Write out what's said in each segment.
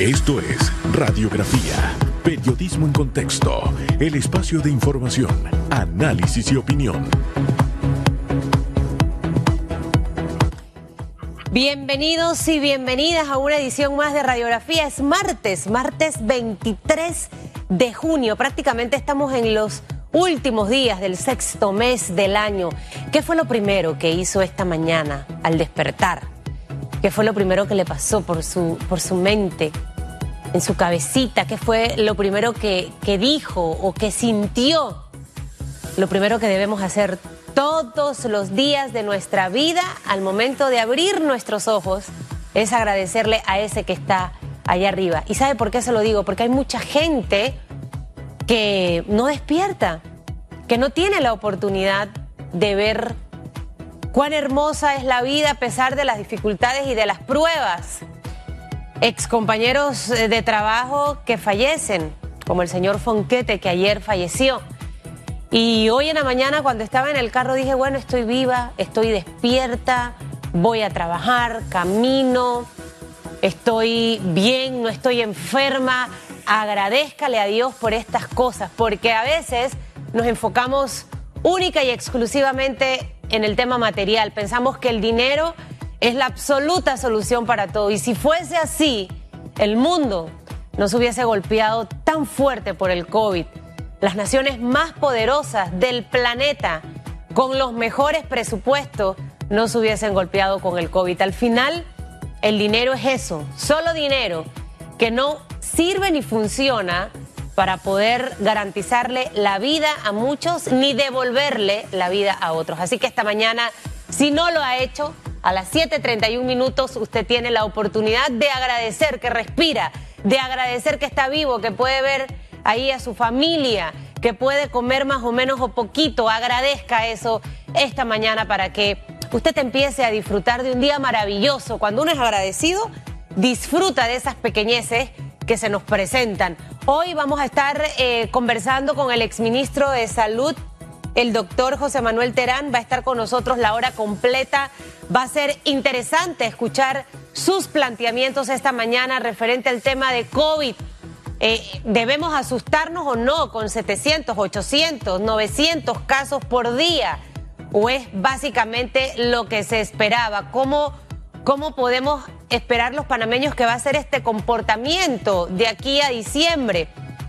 Esto es Radiografía, Periodismo en Contexto, el espacio de información, análisis y opinión. Bienvenidos y bienvenidas a una edición más de Radiografía. Es martes, martes 23 de junio. Prácticamente estamos en los últimos días del sexto mes del año. ¿Qué fue lo primero que hizo esta mañana al despertar? ¿Qué fue lo primero que le pasó por su, por su mente, en su cabecita? ¿Qué fue lo primero que, que dijo o que sintió? Lo primero que debemos hacer todos los días de nuestra vida al momento de abrir nuestros ojos es agradecerle a ese que está allá arriba. ¿Y sabe por qué se lo digo? Porque hay mucha gente que no despierta, que no tiene la oportunidad de ver cuán hermosa es la vida a pesar de las dificultades y de las pruebas. Excompañeros eh, de trabajo que fallecen, como el señor Fonquete que ayer falleció. Y hoy en la mañana cuando estaba en el carro dije, bueno, estoy viva, estoy despierta, voy a trabajar, camino, estoy bien, no estoy enferma. Agradezcale a Dios por estas cosas, porque a veces nos enfocamos única y exclusivamente en el tema material. Pensamos que el dinero es la absoluta solución para todo. Y si fuese así, el mundo no se hubiese golpeado tan fuerte por el COVID. Las naciones más poderosas del planeta, con los mejores presupuestos, no se hubiesen golpeado con el COVID. Al final, el dinero es eso, solo dinero, que no sirve ni funciona para poder garantizarle la vida a muchos ni devolverle la vida a otros. Así que esta mañana, si no lo ha hecho, a las 7.31 minutos usted tiene la oportunidad de agradecer que respira, de agradecer que está vivo, que puede ver ahí a su familia, que puede comer más o menos o poquito. Agradezca eso esta mañana para que usted empiece a disfrutar de un día maravilloso. Cuando uno es agradecido, disfruta de esas pequeñeces que se nos presentan. Hoy vamos a estar eh, conversando con el exministro de Salud, el doctor José Manuel Terán. Va a estar con nosotros la hora completa. Va a ser interesante escuchar sus planteamientos esta mañana referente al tema de COVID. Eh, ¿Debemos asustarnos o no con 700, 800, 900 casos por día? ¿O es básicamente lo que se esperaba? ¿Cómo, cómo podemos esperar los panameños que va a ser este comportamiento de aquí a diciembre.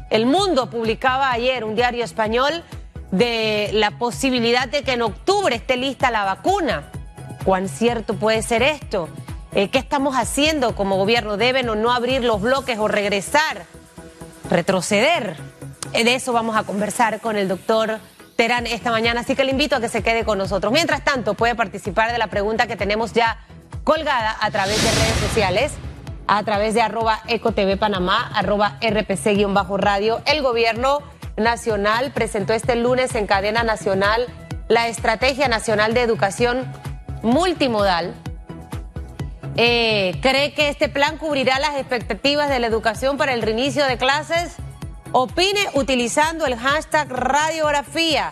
El Mundo publicaba ayer, un diario español, de la posibilidad de que en octubre esté lista la vacuna. ¿Cuán cierto puede ser esto? Eh, ¿Qué estamos haciendo como gobierno? ¿Deben o no abrir los bloques o regresar? ¿Retroceder? Eh, de eso vamos a conversar con el doctor Terán esta mañana, así que le invito a que se quede con nosotros. Mientras tanto, puede participar de la pregunta que tenemos ya colgada a través de redes sociales, a través de arroba ecotv panamá, arroba rpc-radio. El gobierno nacional presentó este lunes en cadena nacional la Estrategia Nacional de Educación Multimodal. Eh, ¿Cree que este plan cubrirá las expectativas de la educación para el reinicio de clases? Opine utilizando el hashtag radiografía.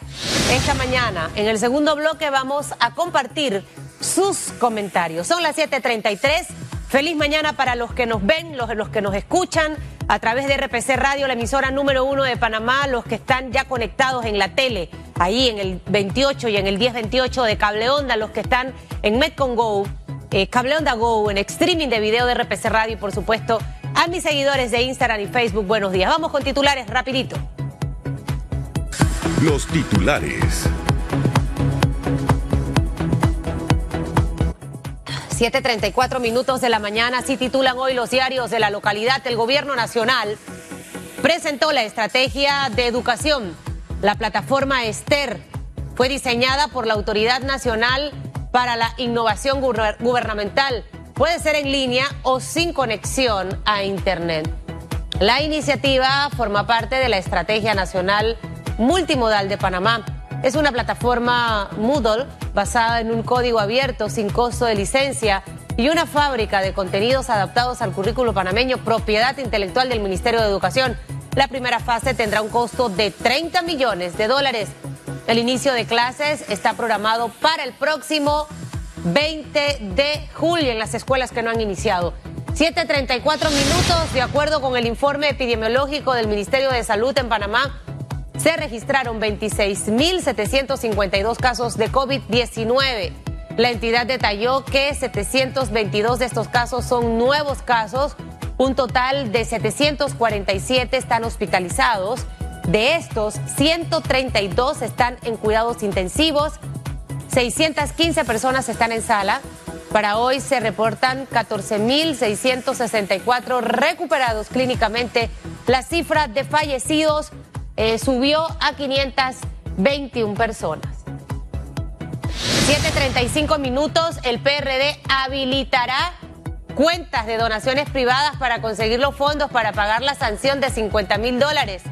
Esta mañana, en el segundo bloque, vamos a compartir sus comentarios. Son las 7:33. Feliz mañana para los que nos ven, los, los que nos escuchan a través de RPC Radio, la emisora número uno de Panamá, los que están ya conectados en la tele, ahí en el 28 y en el 1028 de Cable Onda, los que están en Metcon Go, eh, Cable Onda Go, en streaming de video de RPC Radio y por supuesto a mis seguidores de Instagram y Facebook, buenos días. Vamos con titulares rapidito. Los titulares. 7.34 minutos de la mañana, así titulan hoy los diarios de la localidad. El gobierno nacional presentó la estrategia de educación. La plataforma Ester fue diseñada por la Autoridad Nacional para la Innovación Gubernamental. Puede ser en línea o sin conexión a Internet. La iniciativa forma parte de la Estrategia Nacional Multimodal de Panamá es una plataforma Moodle basada en un código abierto sin costo de licencia y una fábrica de contenidos adaptados al currículo panameño, propiedad intelectual del Ministerio de Educación. La primera fase tendrá un costo de 30 millones de dólares. El inicio de clases está programado para el próximo 20 de julio en las escuelas que no han iniciado. 7.34 minutos, de acuerdo con el informe epidemiológico del Ministerio de Salud en Panamá, se registraron 26.752 casos de COVID-19. La entidad detalló que 722 de estos casos son nuevos casos, un total de 747 están hospitalizados. De estos, 132 están en cuidados intensivos, 615 personas están en sala. Para hoy se reportan 14.664 recuperados clínicamente. La cifra de fallecidos eh, subió a 521 personas. 7.35 minutos, el PRD habilitará cuentas de donaciones privadas para conseguir los fondos para pagar la sanción de 50 mil dólares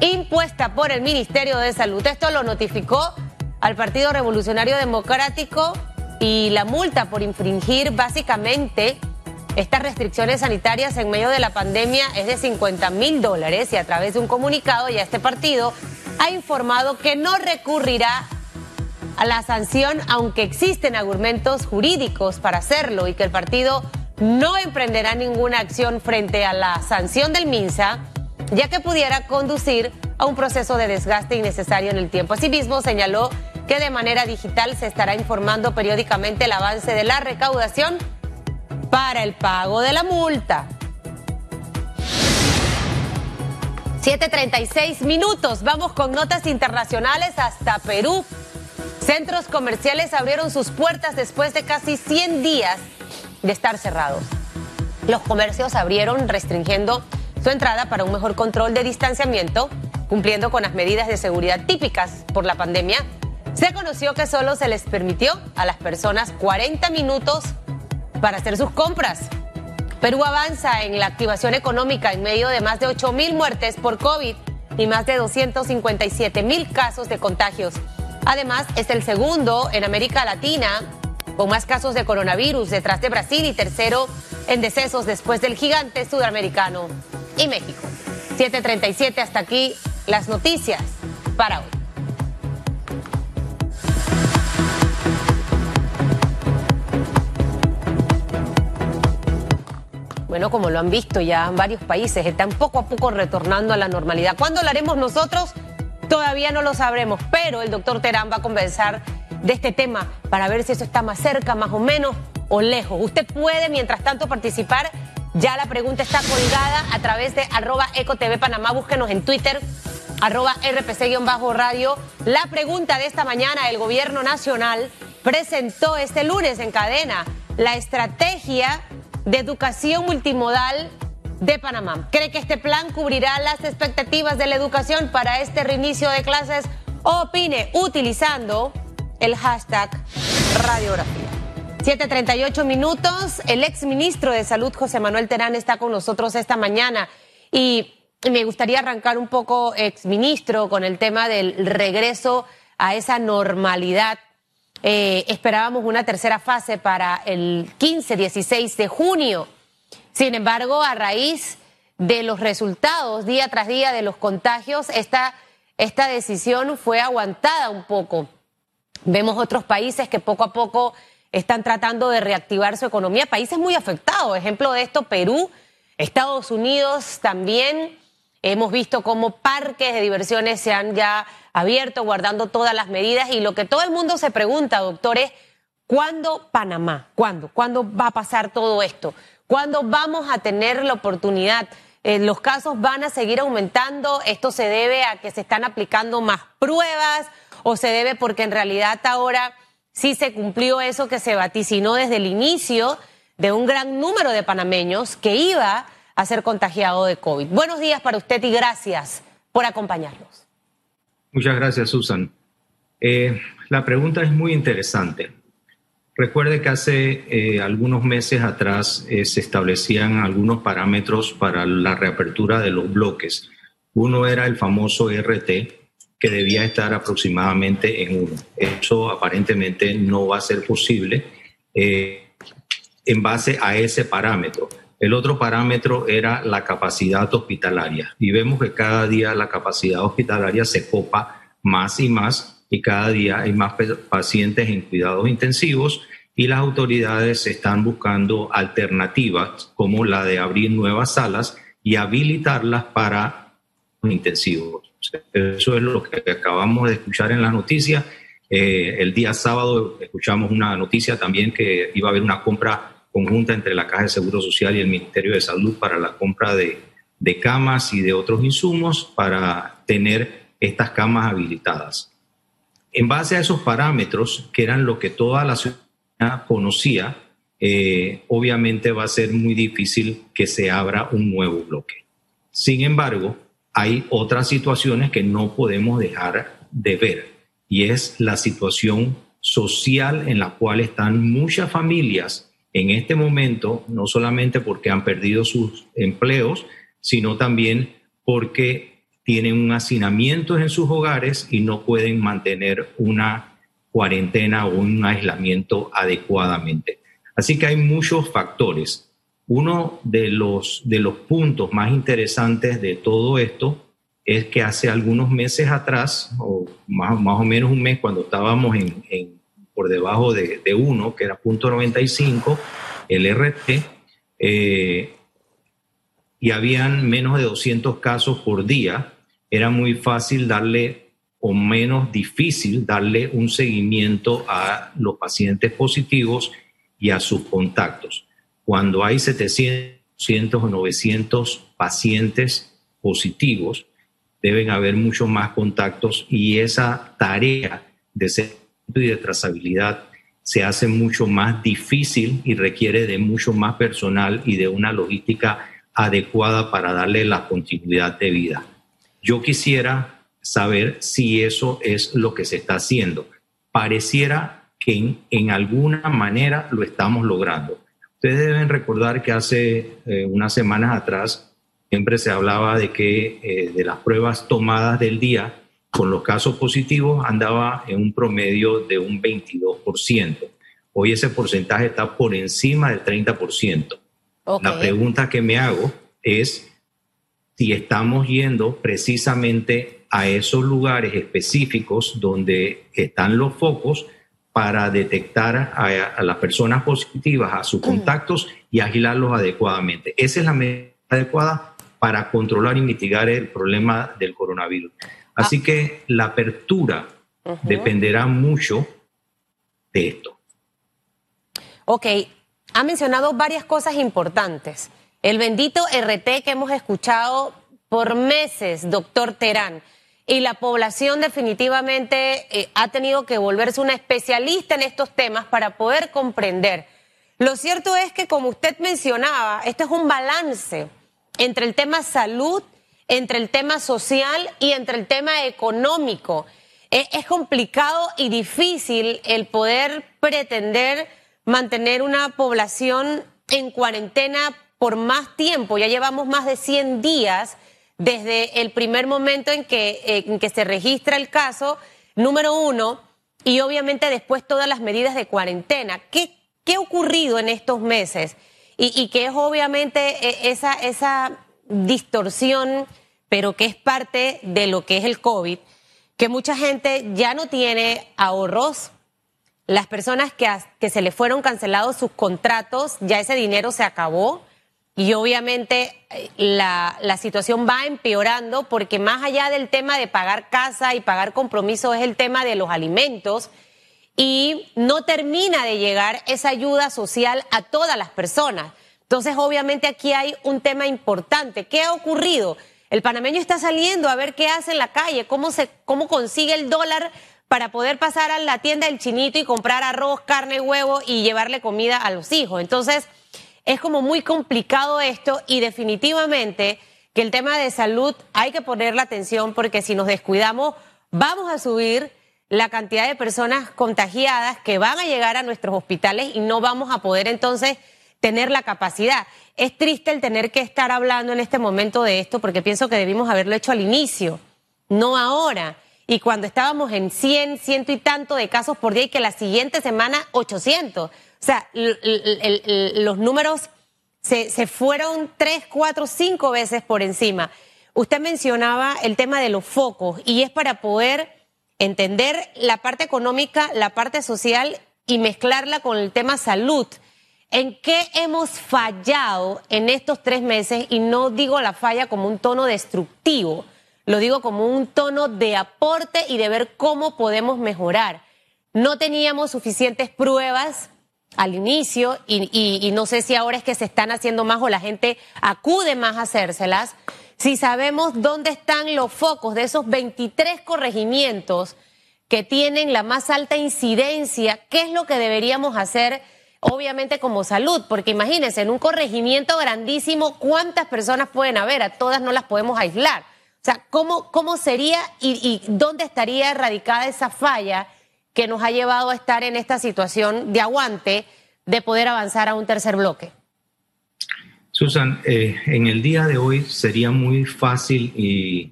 impuesta por el Ministerio de Salud. Esto lo notificó al Partido Revolucionario Democrático y la multa por infringir básicamente estas restricciones sanitarias en medio de la pandemia es de 50 mil dólares y a través de un comunicado ya este partido ha informado que no recurrirá a la sanción, aunque existen argumentos jurídicos para hacerlo y que el partido no emprenderá ninguna acción frente a la sanción del MINSA, ya que pudiera conducir a un proceso de desgaste innecesario en el tiempo. Asimismo, señaló que de manera digital se estará informando periódicamente el avance de la recaudación para el pago de la multa. 7.36 minutos. Vamos con notas internacionales hasta Perú. Centros comerciales abrieron sus puertas después de casi 100 días de estar cerrados. Los comercios abrieron restringiendo su entrada para un mejor control de distanciamiento, cumpliendo con las medidas de seguridad típicas por la pandemia. Se conoció que solo se les permitió a las personas 40 minutos para hacer sus compras. Perú avanza en la activación económica en medio de más de 8 mil muertes por COVID y más de 257 mil casos de contagios. Además, es el segundo en América Latina con más casos de coronavirus detrás de Brasil y tercero en decesos después del gigante sudamericano y México. 737 hasta aquí las noticias para hoy. Bueno, como lo han visto ya varios países, están poco a poco retornando a la normalidad. ¿Cuándo lo haremos nosotros? Todavía no lo sabremos, pero el doctor Terán va a conversar de este tema para ver si eso está más cerca, más o menos o lejos. Usted puede, mientras tanto, participar. Ya la pregunta está colgada a través de arroba ecotv Panamá. Búsquenos en Twitter, arroba rpc-radio. La pregunta de esta mañana, el gobierno nacional presentó este lunes en cadena la estrategia de educación multimodal de Panamá. ¿Cree que este plan cubrirá las expectativas de la educación para este reinicio de clases? Opine utilizando el hashtag radiografía. 7.38 minutos. El ex ministro de Salud, José Manuel Terán, está con nosotros esta mañana. Y me gustaría arrancar un poco, ex ministro, con el tema del regreso a esa normalidad. Eh, esperábamos una tercera fase para el 15-16 de junio. Sin embargo, a raíz de los resultados día tras día de los contagios, esta, esta decisión fue aguantada un poco. Vemos otros países que poco a poco están tratando de reactivar su economía, países muy afectados. Ejemplo de esto, Perú, Estados Unidos también. Hemos visto cómo parques de diversiones se han ya abierto, guardando todas las medidas. Y lo que todo el mundo se pregunta, doctor, es ¿cuándo Panamá? ¿Cuándo? ¿Cuándo va a pasar todo esto? ¿Cuándo vamos a tener la oportunidad? Eh, los casos van a seguir aumentando. Esto se debe a que se están aplicando más pruebas o se debe porque en realidad ahora sí se cumplió eso que se vaticinó desde el inicio de un gran número de panameños que iba a ser contagiado de COVID. Buenos días para usted y gracias por acompañarnos. Muchas gracias, Susan. Eh, la pregunta es muy interesante. Recuerde que hace eh, algunos meses atrás eh, se establecían algunos parámetros para la reapertura de los bloques. Uno era el famoso RT, que debía estar aproximadamente en uno. Eso aparentemente no va a ser posible eh, en base a ese parámetro. El otro parámetro era la capacidad hospitalaria y vemos que cada día la capacidad hospitalaria se copa más y más y cada día hay más pacientes en cuidados intensivos y las autoridades están buscando alternativas como la de abrir nuevas salas y habilitarlas para intensivos. Eso es lo que acabamos de escuchar en las noticias. Eh, el día sábado escuchamos una noticia también que iba a haber una compra conjunta entre la Caja de Seguro Social y el Ministerio de Salud para la compra de, de camas y de otros insumos para tener estas camas habilitadas. En base a esos parámetros, que eran lo que toda la ciudadanía conocía, eh, obviamente va a ser muy difícil que se abra un nuevo bloque. Sin embargo, hay otras situaciones que no podemos dejar de ver y es la situación social en la cual están muchas familias en este momento, no solamente porque han perdido sus empleos, sino también porque tienen un hacinamiento en sus hogares y no pueden mantener una cuarentena o un aislamiento adecuadamente. Así que hay muchos factores. Uno de los, de los puntos más interesantes de todo esto es que hace algunos meses atrás, o más, más o menos un mes, cuando estábamos en, por debajo de, de, uno, que era punto 95, el RT, eh, y habían menos de 200 casos por día, era muy fácil darle o menos difícil darle un seguimiento a los pacientes positivos y a sus contactos. Cuando hay 700 o 900 pacientes positivos, deben haber muchos más contactos y esa tarea de seguimiento y de trazabilidad se hace mucho más difícil y requiere de mucho más personal y de una logística adecuada para darle la continuidad de vida. Yo quisiera saber si eso es lo que se está haciendo. Pareciera que en, alguna manera lo estamos logrando. Ustedes deben recordar que hace eh, unas semanas atrás siempre se hablaba de que eh, de las pruebas tomadas del día con los casos positivos andaba en un promedio de un 22%. Hoy ese porcentaje está por encima del 30%. La pregunta que me hago es si estamos yendo precisamente a esos lugares específicos donde están los focos para detectar a, las personas positivas, a sus contactos y agilarlos adecuadamente. Esa es la medida adecuada para controlar y mitigar el problema del coronavirus. Así ah. que la apertura dependerá mucho de esto. Ok, ha mencionado varias cosas importantes. El bendito RT que hemos escuchado por meses, doctor Terán. Y la población definitivamente eh, ha tenido que volverse una especialista en estos temas para poder comprender. Lo cierto es que, como usted mencionaba, esto es un balance entre el tema salud, entre el tema social y entre el tema económico. Es, es complicado y difícil el poder pretender mantener una población en cuarentena por más tiempo. Ya llevamos más de 100 días desde el primer momento en que, en que se registra el caso, número uno, y obviamente después todas las medidas de cuarentena. ¿Qué, qué ha ocurrido en estos meses? Y, y que es obviamente e, esa, esa distorsión, pero que es parte de lo que es el COVID, que mucha gente ya no tiene ahorros. Las personas que, que se le fueron cancelados sus contratos, ya ese dinero se acabó y obviamente eh, la, la, situación va empeorando porque más allá del tema de pagar casa y pagar compromisos es el tema de los alimentos y no termina de llegar esa ayuda social a todas las personas. Entonces, obviamente aquí hay un tema importante. ¿Qué ha ocurrido? El panameño está saliendo a ver qué hace en la calle, cómo, se, cómo consigue el dólar para poder pasar a la tienda del chinito y comprar arroz, carne, huevo y llevarle comida a los hijos. Entonces, es como muy complicado esto y definitivamente que el tema de salud hay que poner la atención porque si nos descuidamos vamos a subir la cantidad de personas contagiadas que van a llegar a nuestros hospitales y no vamos a poder entonces tener la capacidad. Es triste el tener que estar hablando en este momento de esto porque pienso que debimos haberlo hecho al inicio, no ahora. Y cuando estábamos en 100, ciento y tanto de casos por día y que la siguiente semana 800. O sea, los números se, se fueron tres, cuatro, cinco veces por encima. Usted mencionaba el tema de los focos y es para poder entender la parte económica, la parte social y mezclarla con el tema salud. ¿En qué hemos fallado en estos tres meses? Y no digo la falla como un tono destructivo, lo digo como un tono de aporte y de ver cómo podemos mejorar. No teníamos suficientes pruebas al inicio y, no sé si ahora es que se están haciendo más o la gente acude más a hacérselas. Si sabemos dónde están los focos de esos 23 corregimientos que tienen la más alta incidencia, ¿qué es lo que deberíamos hacer? Obviamente como salud, porque imagínense, en un corregimiento grandísimo, ¿cuántas personas pueden haber? A todas no las podemos aislar. O sea, ¿cómo, cómo sería y, y dónde estaría erradicada esa falla? que nos ha llevado a estar en esta situación de aguante de poder avanzar a un tercer bloque? Susan, eh, en el día de hoy sería muy fácil e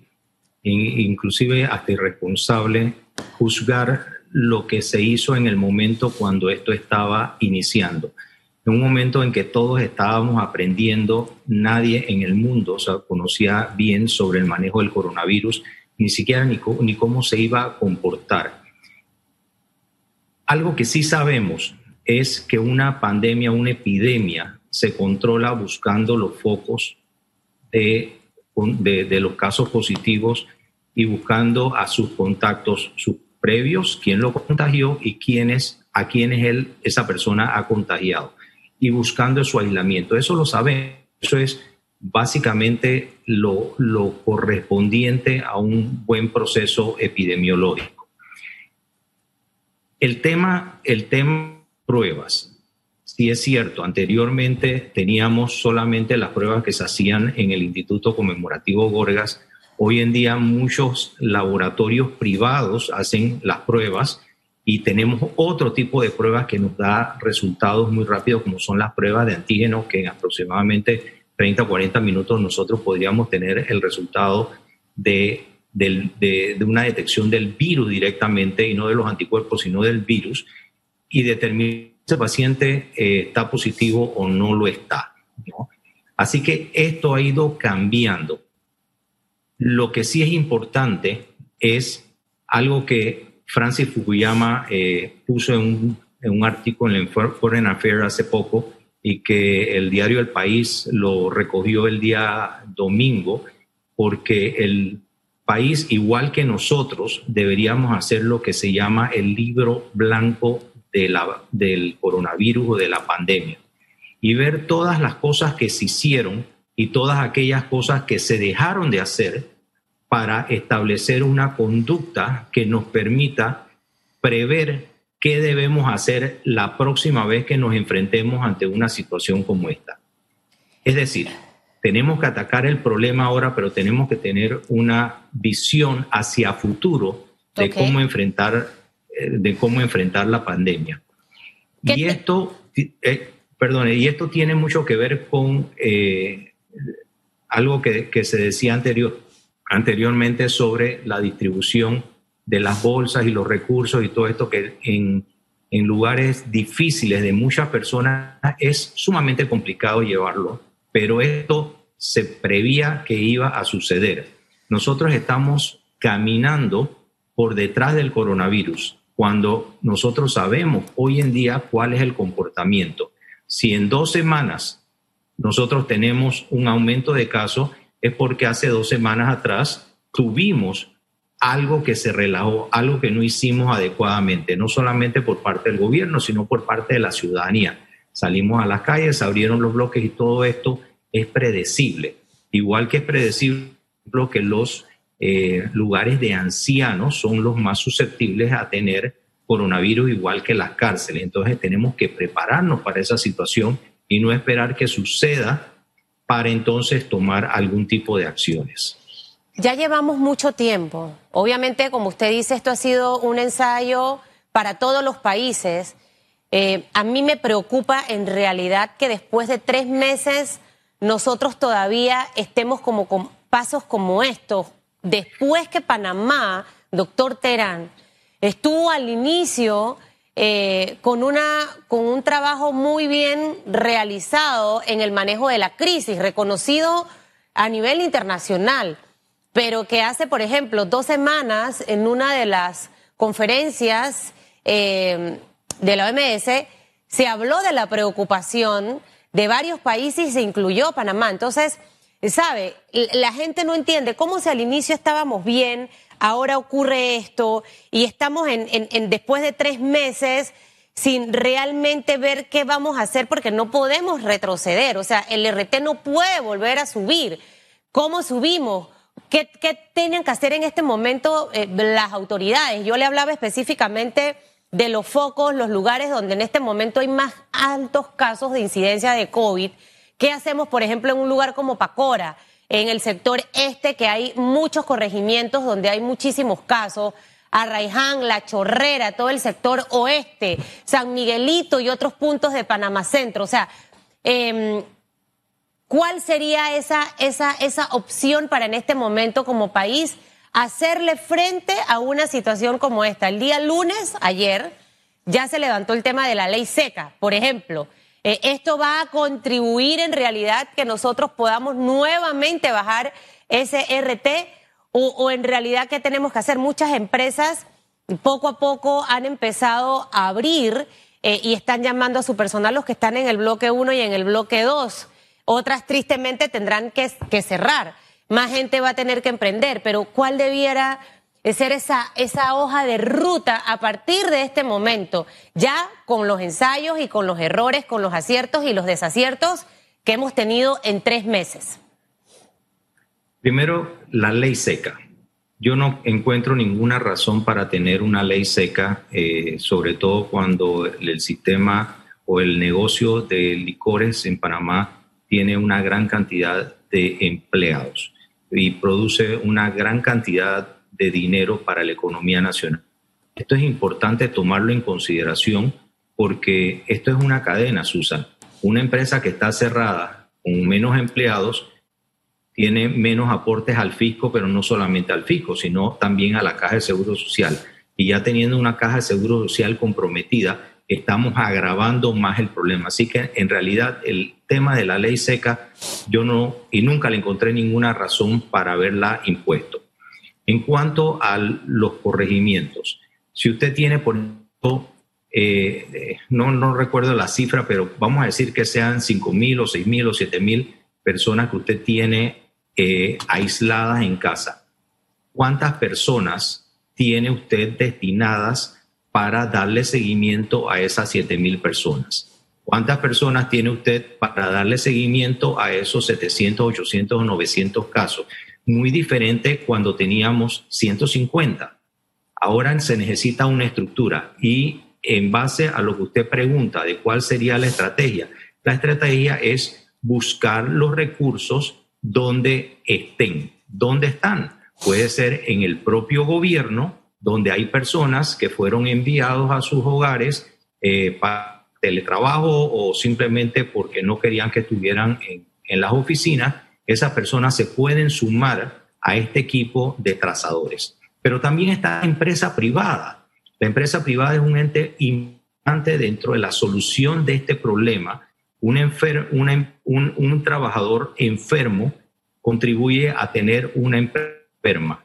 inclusive hasta irresponsable juzgar lo que se hizo en el momento cuando esto estaba iniciando. En un momento en que todos estábamos aprendiendo, nadie en el mundo conocía bien sobre el manejo del coronavirus, ni siquiera ni cómo se iba a comportar. Algo que sí sabemos es que una pandemia, una epidemia, se controla buscando los focos de, de, los casos positivos y buscando a sus contactos, sus previos, quién lo contagió y quiénes, a quienes él, esa persona ha contagiado, y buscando su aislamiento. Eso lo sabemos, eso es básicamente lo, lo correspondiente a un buen proceso epidemiológico. El tema, el tema pruebas. Sí es cierto, anteriormente teníamos solamente las pruebas que se hacían en el Instituto Conmemorativo Gorgas. Hoy en día muchos laboratorios privados hacen las pruebas y tenemos otro tipo de pruebas que nos da resultados muy rápidos, como son las pruebas de antígenos, que en aproximadamente 30 o 40 minutos nosotros podríamos tener el resultado de de, una detección del virus directamente y no de los anticuerpos, sino del virus, y determinar si ese paciente eh, está positivo o no lo está. Así que esto ha ido cambiando. Lo que sí es importante es algo que Francis Fukuyama eh, puso en un, artículo en Foreign Affairs hace poco y que el diario El País lo recogió el día domingo, porque el país, igual que nosotros, deberíamos hacer lo que se llama el libro blanco de la, del coronavirus o de la pandemia y ver todas las cosas que se hicieron y todas aquellas cosas que se dejaron de hacer para establecer una conducta que nos permita prever qué debemos hacer la próxima vez que nos enfrentemos ante una situación como esta. Es decir, tenemos que atacar el problema ahora, pero tenemos que tener una visión hacia futuro de cómo enfrentar eh, de cómo enfrentar la pandemia. Y esto, eh, perdone, y esto tiene mucho que ver con eh, algo que, se decía anterior, anteriormente sobre la distribución de las bolsas y los recursos y todo esto que en, en lugares difíciles de muchas personas es sumamente complicado llevarlo pero esto se prevía que iba a suceder. Nosotros estamos caminando por detrás del coronavirus cuando nosotros sabemos hoy en día cuál es el comportamiento. Si en dos semanas nosotros tenemos un aumento de casos, es porque hace dos semanas atrás tuvimos algo que se relajó, algo que no hicimos adecuadamente, no solamente por parte del gobierno, sino por parte de la ciudadanía. Salimos a las calles, abrieron los bloques y todo esto es predecible. Igual que es predecible que los eh, lugares de ancianos son los más susceptibles a tener coronavirus, igual que las cárceles. Entonces tenemos que prepararnos para esa situación y no esperar que suceda para entonces tomar algún tipo de acciones. Ya llevamos mucho tiempo. Obviamente, como usted dice, esto ha sido un ensayo para todos los países. Eh, a mí me preocupa en realidad que después de tres meses nosotros todavía estemos como con pasos como estos. Después que Panamá, doctor Terán, estuvo al inicio eh, con, una, con un trabajo muy bien realizado en el manejo de la crisis, reconocido a nivel internacional, pero que hace, por ejemplo, dos semanas en una de las conferencias eh, de la OMS, se habló de la preocupación de varios países se incluyó Panamá. Entonces, sabe, la gente no entiende cómo si al inicio estábamos bien, ahora ocurre esto y estamos en, en, después de tres meses sin realmente ver qué vamos a hacer porque no podemos retroceder. O sea, el RT no puede volver a subir. ¿Cómo subimos? ¿Qué, qué tienen que hacer en este momento eh, las autoridades? Yo le hablaba específicamente de los focos, los lugares donde en este momento hay más altos casos de incidencia de COVID. ¿Qué hacemos, por ejemplo, en un lugar como Pacora, en el sector este, que hay muchos corregimientos donde hay muchísimos casos? Arraiján, La Chorrera, todo el sector oeste, San Miguelito y otros puntos de Panamá Centro. O sea, em, ¿cuál sería esa, esa, esa opción para en este momento como país? hacerle frente a una situación como esta. El día lunes, ayer, ya se levantó el tema de la ley seca, por ejemplo. Eh, esto va a contribuir en realidad que nosotros podamos nuevamente bajar ese RT o, en realidad que tenemos que hacer muchas empresas poco a poco han empezado a abrir eh, y están llamando a su personal los que están en el bloque 1 y en el bloque 2. Otras tristemente tendrán que cerrar más gente va a tener que emprender, pero ¿cuál debiera ser esa, esa hoja de ruta a partir de este momento, ya con los ensayos y con los errores, con los aciertos y los desaciertos que hemos tenido en tres meses? Primero, la ley seca. Yo no encuentro ninguna razón para tener una ley seca, eh, sobre todo cuando el sistema o el negocio de licores en Panamá tiene una gran cantidad de empleados y produce una gran cantidad de dinero para la economía nacional. Esto es importante tomarlo en consideración porque esto es una cadena, Susan. Una empresa que está cerrada con menos empleados tiene menos aportes al fisco, pero no solamente al fisco, sino también a la caja de seguro social. Y ya teniendo una caja de seguro social comprometida, estamos agravando más el problema. Así que en realidad el tema de la ley seca yo no y nunca le encontré ninguna razón para haberla impuesto. En cuanto a los corregimientos, si usted tiene, por ejemplo, eh, no, no recuerdo la cifra, pero vamos a decir que sean 5 mil o 6 mil o 7 mil personas que usted tiene eh, aisladas en casa. ¿Cuántas personas tiene usted destinadas para darle seguimiento a esas 7 mil personas. ¿Cuántas personas tiene usted para darle seguimiento a esos 700, 800 o 900 casos? Muy diferente cuando teníamos 150. Ahora se necesita una estructura y en base a lo que usted pregunta de cuál sería la estrategia, la estrategia es buscar los recursos donde estén. ¿Dónde están? Puede ser en el propio gobierno, donde hay personas que fueron enviados a sus hogares eh, para teletrabajo o simplemente porque no querían que estuvieran en, en las oficinas, esas personas se pueden sumar a este equipo de trazadores. Pero también está la empresa privada. La empresa privada es un ente importante dentro de la solución de este problema. Un, un, un trabajador enfermo contribuye a tener una empresa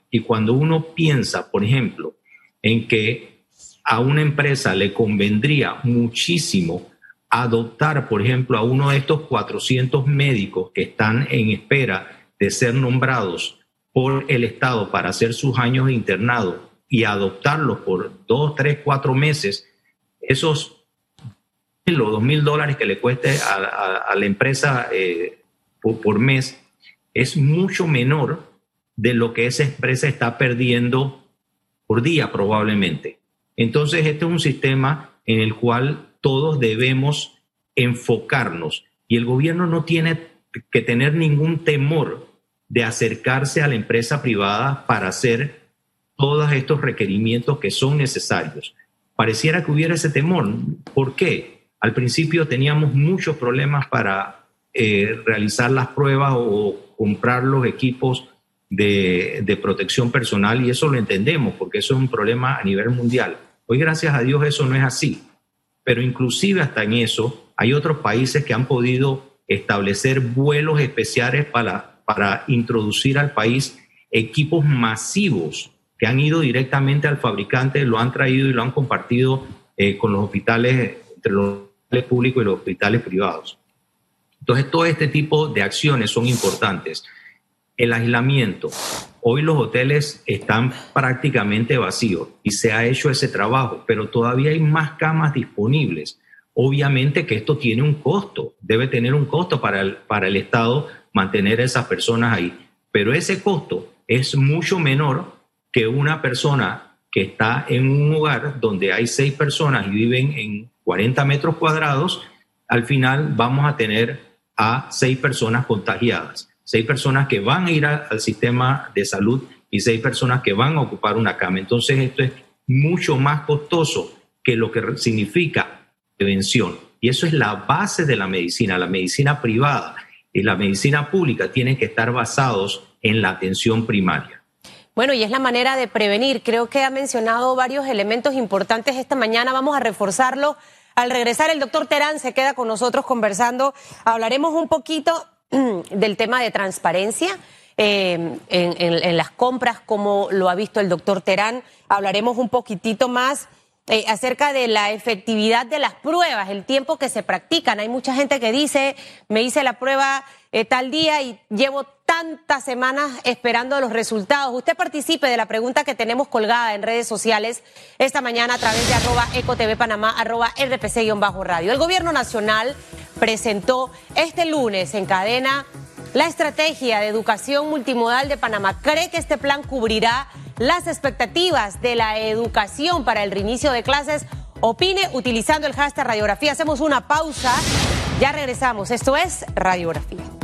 y cuando uno piensa, por ejemplo, en que a una empresa le convendría muchísimo adoptar, por ejemplo, a uno de estos 400 médicos que están en espera de ser nombrados por el Estado para hacer sus años de internado y adoptarlos por dos, tres, cuatro meses, esos los dos mil dólares que le cueste a, la empresa eh, por mes es mucho menor de lo que esa empresa está perdiendo por día probablemente. Entonces, este es un sistema en el cual todos debemos enfocarnos y el gobierno no tiene que tener ningún temor de acercarse a la empresa privada para hacer todos estos requerimientos que son necesarios. Pareciera que hubiera ese temor. ¿Por qué? Al principio teníamos muchos problemas para eh, realizar las pruebas o comprar los equipos de, protección personal y eso lo entendemos porque eso es un problema a nivel mundial. Hoy, gracias a Dios, eso no es así. Pero inclusive hasta en eso hay otros países que han podido establecer vuelos especiales para, para introducir al país equipos masivos que han ido directamente al fabricante, lo han traído y lo han compartido eh, con los hospitales, entre los hospitales públicos y los hospitales privados. Entonces, todo este tipo de acciones son importantes. El aislamiento. Hoy los hoteles están prácticamente vacíos y se ha hecho ese trabajo, pero todavía hay más camas disponibles. Obviamente que esto tiene un costo, debe tener un costo para el, para el Estado mantener a esas personas ahí, pero ese costo es mucho menor que una persona que está en un hogar donde hay seis personas y viven en 40 metros cuadrados, al final vamos a tener a seis personas contagiadas, seis personas que van a ir al sistema de salud y seis personas que van a ocupar una cama. Entonces esto es mucho más costoso que lo que significa prevención. Y eso es la base de la medicina. La medicina privada y la medicina pública tienen que estar basados en la atención primaria. Bueno, y es la manera de prevenir. Creo que ha mencionado varios elementos importantes esta mañana. Vamos a reforzarlo. Al regresar, el doctor Terán se queda con nosotros conversando. Hablaremos un poquito del tema de transparencia. Eh, en, las compras, como lo ha visto el doctor Terán. Hablaremos un poquitito más eh, acerca de la efectividad de las pruebas, el tiempo que se practican. Hay mucha gente que dice, me hice la prueba eh, tal día y llevo tantas semanas esperando los resultados. Usted participe de la pregunta que tenemos colgada en redes sociales esta mañana a través de arroba ecotv panamá, arroba rpc-radio. El gobierno nacional presentó este lunes en cadena la estrategia de educación multimodal de Panamá. ¿Cree que este plan cubrirá las expectativas de la educación para el reinicio de clases. Opine utilizando el hashtag radiografía. Hacemos una pausa. Ya regresamos. Esto es radiografía.